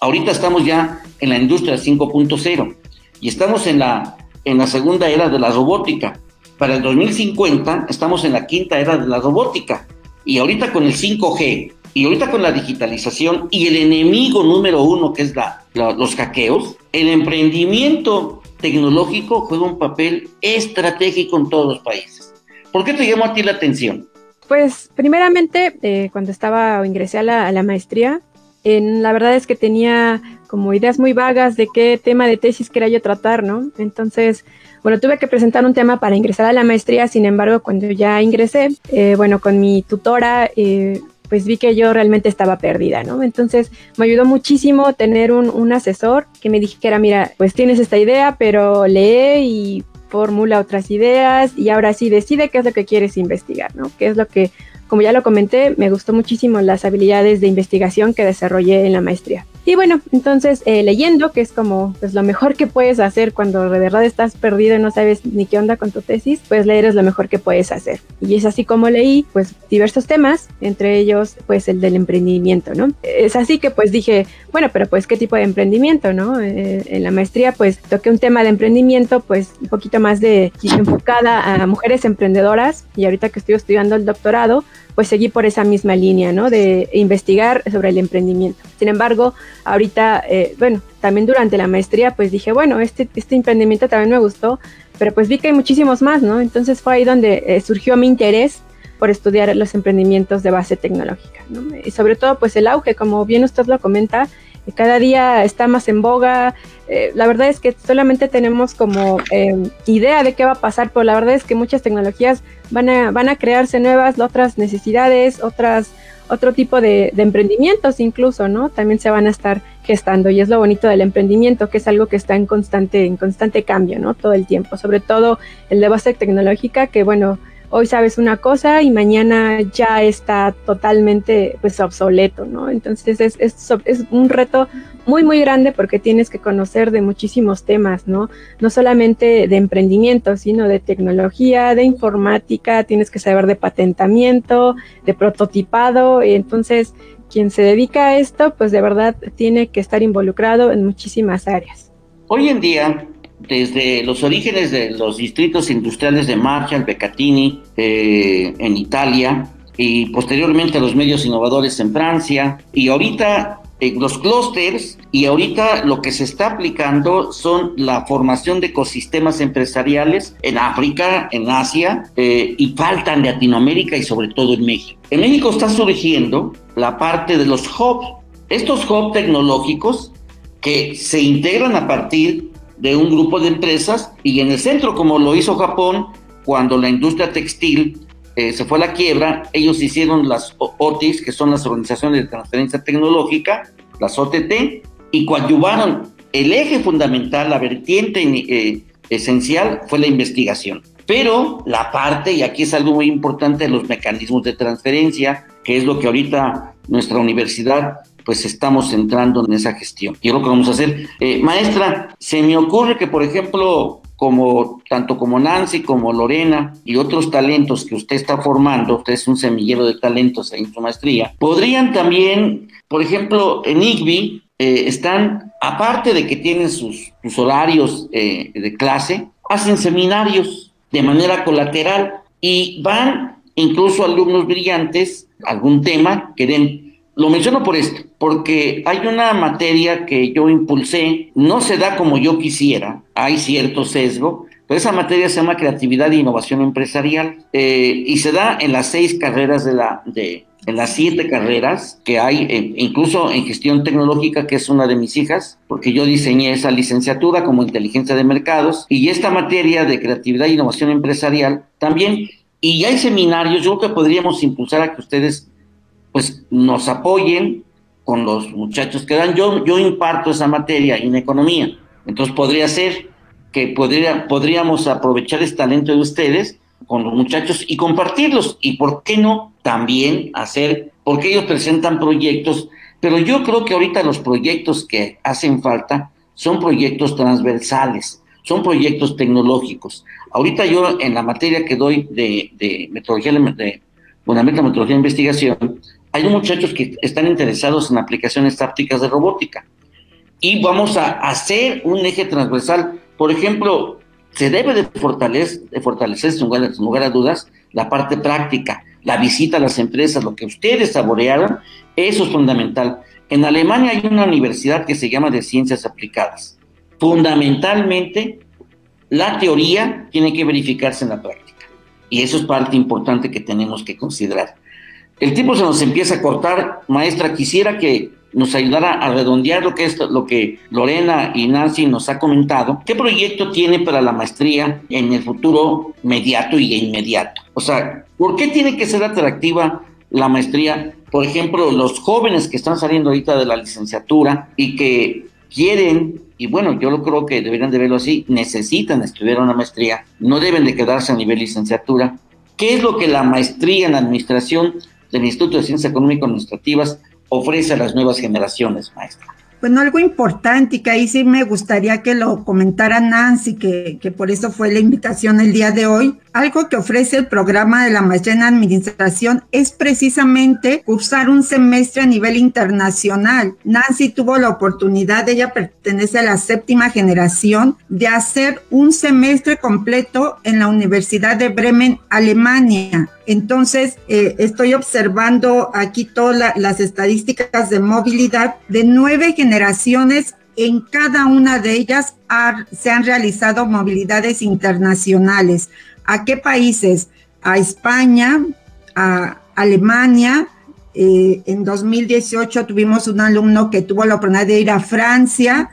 Ahorita estamos ya en la industria 5.0 y estamos en la, en la segunda era de la robótica. Para el 2050 estamos en la quinta era de la robótica y ahorita con el 5G y ahorita con la digitalización y el enemigo número uno que es los hackeos, el emprendimiento tecnológico juega un papel estratégico en todos los países. ¿Por qué te llamó a ti la atención? Pues primeramente, eh, cuando estaba o ingresé a la, maestría, la verdad es que tenía como ideas muy vagas de qué tema de tesis quería yo tratar, ¿no? Entonces, bueno, tuve que presentar un tema para ingresar a la maestría, sin embargo, cuando ya ingresé, eh, bueno, con mi tutora, eh, pues vi que yo realmente estaba perdida, ¿no? Entonces me ayudó muchísimo tener un, un asesor que me dijera, mira, pues tienes esta idea, pero lee y formula otras ideas y ahora sí decide qué es lo que quieres investigar, ¿no? ¿Qué es lo que, como ya lo comenté, me gustó muchísimo las habilidades de investigación que desarrollé en la maestría. Y bueno, entonces eh, leyendo, que es como pues, lo mejor que puedes hacer cuando de verdad estás perdido y no sabes ni qué onda con tu tesis, pues leer es lo mejor que puedes hacer. Y es así como leí pues diversos temas, entre ellos pues el del emprendimiento, ¿no? Es así que pues dije, bueno, pero pues qué tipo de emprendimiento, ¿no? Eh, en la maestría pues toqué un tema de emprendimiento pues un poquito más de enfocada a mujeres emprendedoras y ahorita que estoy estudiando el doctorado, pues seguí por esa misma línea, ¿no? De investigar sobre el emprendimiento. Sin embargo, ahorita, eh, bueno, también durante la maestría, pues dije, bueno, este, este emprendimiento también me gustó, pero pues vi que hay muchísimos más, ¿no? Entonces fue ahí donde eh, surgió mi interés por estudiar los emprendimientos de base tecnológica, ¿no? Y sobre todo, pues el auge, como bien usted lo comenta, cada día está más en boga. Eh, la verdad es que solamente tenemos como eh, idea de qué va a pasar, pero la verdad es que muchas tecnologías van a, van a crearse nuevas, otras necesidades, otras, otro tipo de, de, emprendimientos incluso, ¿no? También se van a estar gestando y es lo bonito del emprendimiento, que es algo que está en constante, en constante cambio, ¿no? Todo el tiempo, sobre todo el de base tecnológica, que bueno, hoy sabes una cosa y mañana ya está totalmente pues obsoleto, ¿no? Entonces es, es, es, un reto muy, muy grande porque tienes que conocer de muchísimos temas, ¿no? No solamente de emprendimiento, sino de tecnología, de informática, tienes que saber de patentamiento, de prototipado, y entonces quien se dedica a esto, pues de verdad tiene que estar involucrado en muchísimas áreas. Hoy en día desde los orígenes de los distritos industriales de Marshall, Beccatini, eh, en Italia, y posteriormente los medios innovadores en Francia, y ahorita eh, los clústeres, y ahorita lo que se está aplicando son la formación de ecosistemas empresariales en África, en Asia, eh, y faltan en Latinoamérica y sobre todo en México. En México está surgiendo la parte de los hubs, estos hubs tecnológicos que se integran a partir de un grupo de empresas y en el centro, como lo hizo Japón, cuando la industria textil eh, se fue a la quiebra, ellos hicieron las OTIs, que son las organizaciones de transferencia tecnológica, las OTT, y coadyuvaron el eje fundamental, la vertiente eh, esencial fue la investigación. Pero la parte, y aquí es algo muy importante, los mecanismos de transferencia, que es lo que ahorita nuestra universidad pues estamos entrando en esa gestión. Y es lo que vamos a hacer. Eh, maestra, se me ocurre que, por ejemplo, como tanto como Nancy como Lorena y otros talentos que usted está formando, usted es un semillero de talentos en su maestría, podrían también, por ejemplo, en IGBI eh, están, aparte de que tienen sus, horarios eh, de clase, hacen seminarios de manera colateral y van incluso alumnos brillantes, algún tema que den lo menciono por esto, porque hay una materia que yo impulsé, no se da como yo quisiera, hay cierto sesgo, pero esa materia se llama creatividad e innovación empresarial eh, y se da en las seis carreras de la, de, en las siete carreras que hay, incluso en gestión tecnológica, que es una de mis hijas, porque yo diseñé esa licenciatura como inteligencia de mercados y esta materia de creatividad e innovación empresarial también. Y hay seminarios, yo creo que podríamos impulsar a que ustedes pues nos apoyen con los muchachos que dan. Yo, yo imparto esa materia en economía, entonces podría ser que podría, podríamos aprovechar este talento de ustedes con los muchachos y compartirlos. Y por qué no también hacer, porque ellos presentan proyectos, pero yo creo que ahorita los proyectos que hacen falta son proyectos transversales, son proyectos tecnológicos. Ahorita yo en la materia que doy de, de metodología de fundamento de metodología de investigación, hay muchachos que están interesados en aplicaciones tácticas de robótica. Y vamos a hacer un eje transversal. Por ejemplo, se debe de fortalecer, de fortalecer sin lugar, a dudas, la parte práctica, la visita a las empresas, lo que ustedes saborearon, eso es fundamental. En Alemania hay una universidad que se llama de ciencias aplicadas. Fundamentalmente, la teoría tiene que verificarse en la práctica. Y eso es parte importante que tenemos que considerar. El tiempo se nos empieza a cortar. Maestra, quisiera que nos ayudara a redondear lo que es lo que Lorena y Nancy nos ha comentado. ¿Qué proyecto tiene para la maestría en el futuro mediato y inmediato? O sea, ¿por qué tiene que ser atractiva la maestría? Por ejemplo, los jóvenes que están saliendo ahorita de la licenciatura y que quieren, y bueno, yo lo creo que deberían de verlo así, necesitan estudiar una maestría, no deben de quedarse a nivel licenciatura. ¿Qué es lo que la maestría en administración del Instituto de Ciencias Económico-Administrativas ofrece a las nuevas generaciones, maestra? Bueno, algo importante y que ahí sí me gustaría que lo comentara Nancy, que, que, por eso fue la invitación el día de hoy. Algo que ofrece el programa de la maestría en administración es precisamente cursar un semestre a nivel internacional. Nancy tuvo la oportunidad, ella pertenece a la séptima generación, de hacer un semestre completo en la Universidad de Bremen, Alemania. Entonces, eh, estoy observando aquí todas las estadísticas de movilidad de nueve generaciones. En cada una de ellas se han realizado movilidades internacionales. ¿A qué países? A España, a Alemania. Eh, en 2018 tuvimos un alumno que tuvo la oportunidad de ir a Francia.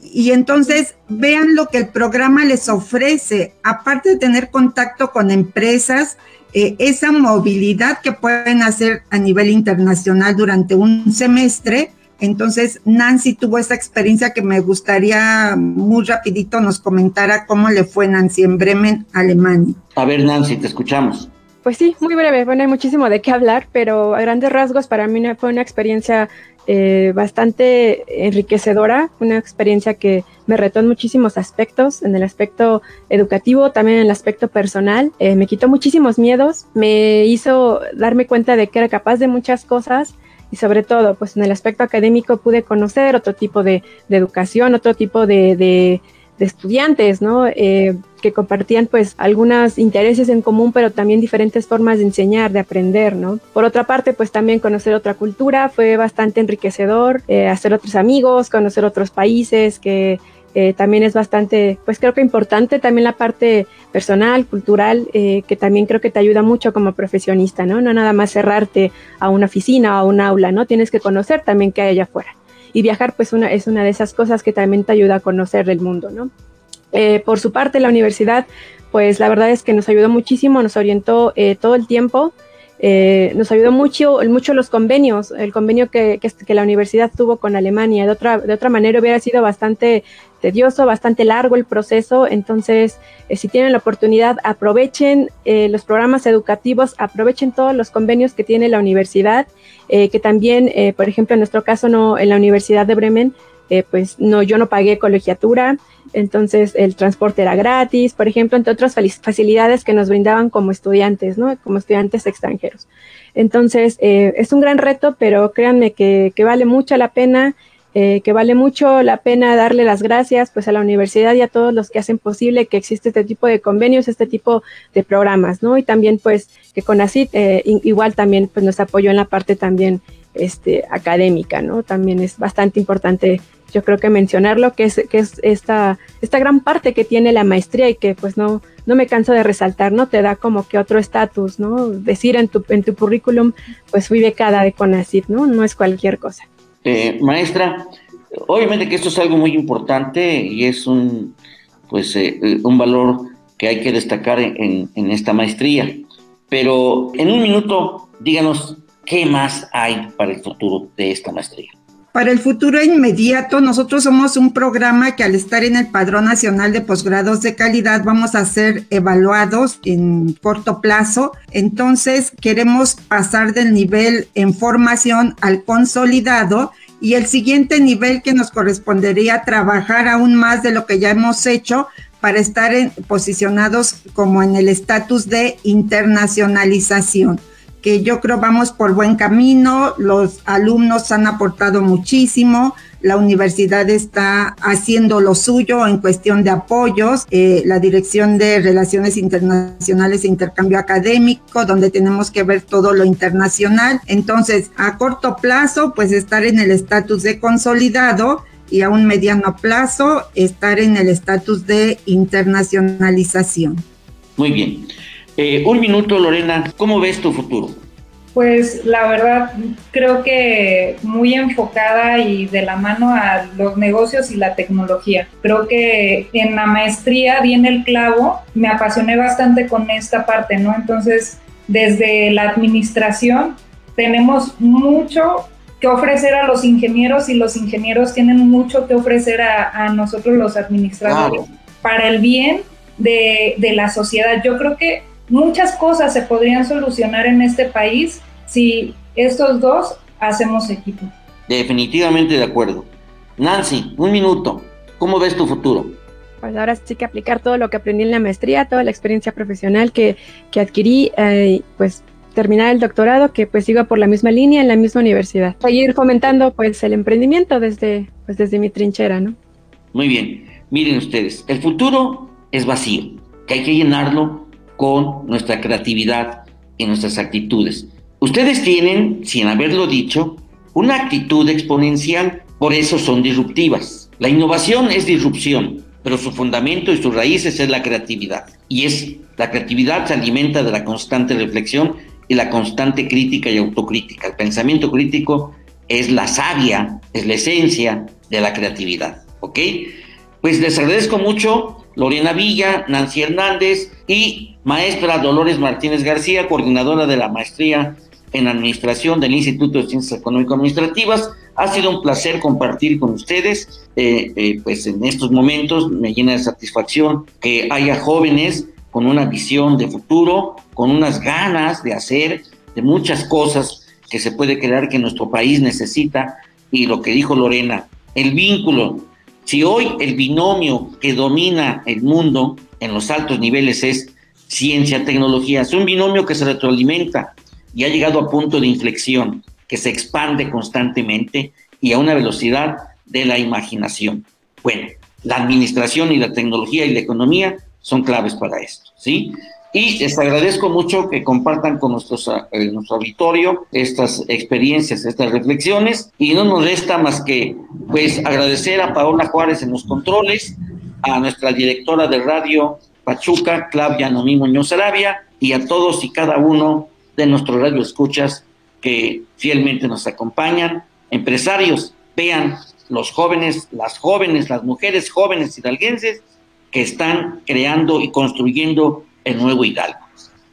Y entonces vean lo que el programa les ofrece, aparte de tener contacto con empresas, eh, esa movilidad que pueden hacer a nivel internacional durante un semestre. Entonces, Nancy tuvo esa experiencia que me gustaría muy rapidito nos comentara cómo le fue Nancy en Bremen, Alemania. A ver, Nancy, te escuchamos. Pues sí, muy breve. Bueno, hay muchísimo de qué hablar, pero a grandes rasgos para mí fue una experiencia eh, bastante enriquecedora, una experiencia que me retó en muchísimos aspectos, en el aspecto educativo, también en el aspecto personal. Eh, me quitó muchísimos miedos, me hizo darme cuenta de que era capaz de muchas cosas y sobre todo, pues en el aspecto académico pude conocer otro tipo de, educación, otro tipo de estudiantes, ¿no? Eh, que compartían pues algunos intereses en común, pero también diferentes formas de enseñar, de aprender, ¿no? Por otra parte, pues también conocer otra cultura fue bastante enriquecedor, eh, hacer otros amigos, conocer otros países, que eh, también es bastante, pues creo que importante también la parte personal, cultural, que también creo que te ayuda mucho como profesionista, ¿no? No nada más cerrarte a una oficina o a un aula, ¿no? Tienes que conocer también qué hay allá afuera y viajar pues una, es una de esas cosas que también te ayuda a conocer el mundo, ¿no? Eh, por su parte, la universidad, pues la verdad es que nos ayudó muchísimo, nos orientó eh, todo el tiempo Eh, nos ayudó mucho, mucho los convenios, el convenio que, que, la universidad tuvo con Alemania. De otra, de otra manera hubiera sido bastante tedioso, bastante largo el proceso. Entonces, eh, si tienen la oportunidad, aprovechen eh, los programas educativos, aprovechen todos los convenios que tiene la universidad, que también, por ejemplo, en nuestro caso, no, en la Universidad de Bremen, pues no, yo no pagué colegiatura entonces el transporte era gratis, por ejemplo, entre otras facilidades que nos brindaban como estudiantes, ¿no? Como estudiantes extranjeros. Entonces eh, es un gran reto, pero créanme que, vale mucho la pena, eh, que vale mucho la pena darle las gracias pues a la universidad y a todos los que hacen posible que existe este tipo de convenios, este tipo de programas, ¿no? Y también pues que con ACID eh, igual también pues nos apoyó en la parte también este, académica, ¿no? También es bastante importante yo creo que mencionarlo, que es, que es esta, esta gran parte que tiene la maestría y que pues no, no me canso de resaltar, ¿no? Te da como que otro estatus, ¿no? Decir en tu, en tu currículum, pues fui becada de CONACYT, ¿no? No es cualquier cosa. Eh, maestra, obviamente que esto es algo muy importante y es un, pues, eh, un valor que hay que destacar en, en esta maestría. Pero en un minuto, díganos, ¿qué más hay para el futuro de esta maestría? Para el futuro inmediato, nosotros somos un programa que al estar en el Padrón Nacional de Posgrados de Calidad vamos a ser evaluados en corto plazo. Entonces, queremos pasar del nivel en formación al consolidado y el siguiente nivel que nos correspondería trabajar aún más de lo que ya hemos hecho para estar posicionados como en el estatus de internacionalización que yo creo vamos por buen camino, los alumnos han aportado muchísimo, la universidad está haciendo lo suyo en cuestión de apoyos, eh, la Dirección de Relaciones Internacionales e Intercambio Académico, donde tenemos que ver todo lo internacional. Entonces, a corto plazo, pues estar en el estatus de consolidado y a un mediano plazo, estar en el estatus de internacionalización. Muy bien. Eh, un minuto, Lorena, ¿cómo ves tu futuro? Pues la verdad creo que muy enfocada y de la mano a los negocios y la tecnología. Creo que en la maestría viene el clavo, me apasioné bastante con esta parte, ¿no? Entonces, desde la administración tenemos mucho que ofrecer a los ingenieros y los ingenieros tienen mucho que ofrecer a, nosotros los administradores para el bien de, de la sociedad. Yo creo que muchas cosas se podrían solucionar en este país si estos dos hacemos equipo. Definitivamente de acuerdo. Nancy, un minuto. ¿Cómo ves tu futuro? Pues ahora sí que aplicar todo lo que aprendí en la maestría, toda la experiencia profesional que, que adquirí, eh, pues terminar el doctorado, que pues sigo por la misma línea en la misma universidad. Seguir fomentando pues el emprendimiento desde, pues, desde mi trinchera, ¿no? Muy bien. Miren ustedes, el futuro es vacío, que hay que llenarlo con nuestra creatividad y nuestras actitudes. Ustedes tienen, sin haberlo dicho, una actitud exponencial, por eso son disruptivas. La innovación es disrupción, pero su fundamento y sus raíces es la creatividad. Y es la creatividad se alimenta de la constante reflexión y la constante crítica y autocrítica. El pensamiento crítico es la savia, es la esencia de la creatividad. ¿Ok? Pues les agradezco mucho Lorena Villa, Nancy Hernández y maestra Dolores Martínez García, coordinadora de la maestría en Administración del Instituto de Ciencias Económico-Administrativas. Ha sido un placer compartir con ustedes, eh, eh, pues en estos momentos me llena de satisfacción que haya jóvenes con una visión de futuro, con unas ganas de hacer de muchas cosas que se puede crear que nuestro país necesita y lo que dijo Lorena, el vínculo si hoy el binomio que domina el mundo en los altos niveles es ciencia-tecnología, es un binomio que se retroalimenta y ha llegado a punto de inflexión, que se expande constantemente y a una velocidad de la imaginación. Bueno, la administración y la tecnología y la economía son claves para esto, ¿sí? Y les agradezco mucho que compartan con nuestros, eh, nuestro auditorio estas experiencias, estas reflexiones. Y no nos resta más que pues agradecer a Paola Juárez en los controles, a nuestra directora de radio Pachuca, Claudia Nomí Muñoz Arabia, y a todos y cada uno de nuestros radioescuchas que fielmente nos acompañan. Empresarios, vean los jóvenes, las jóvenes, las mujeres jóvenes hidalguenses que están creando y construyendo el nuevo Hidalgo.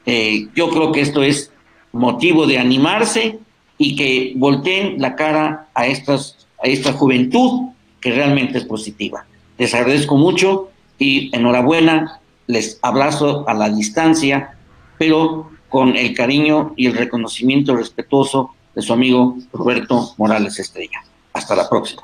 Eh, yo creo que esto es motivo de animarse y que volteen la cara a, estas, a esta juventud que realmente es positiva. Les agradezco mucho y enhorabuena, les abrazo a la distancia, pero con el cariño y el reconocimiento respetuoso de su amigo Roberto Morales Estrella. Hasta la próxima.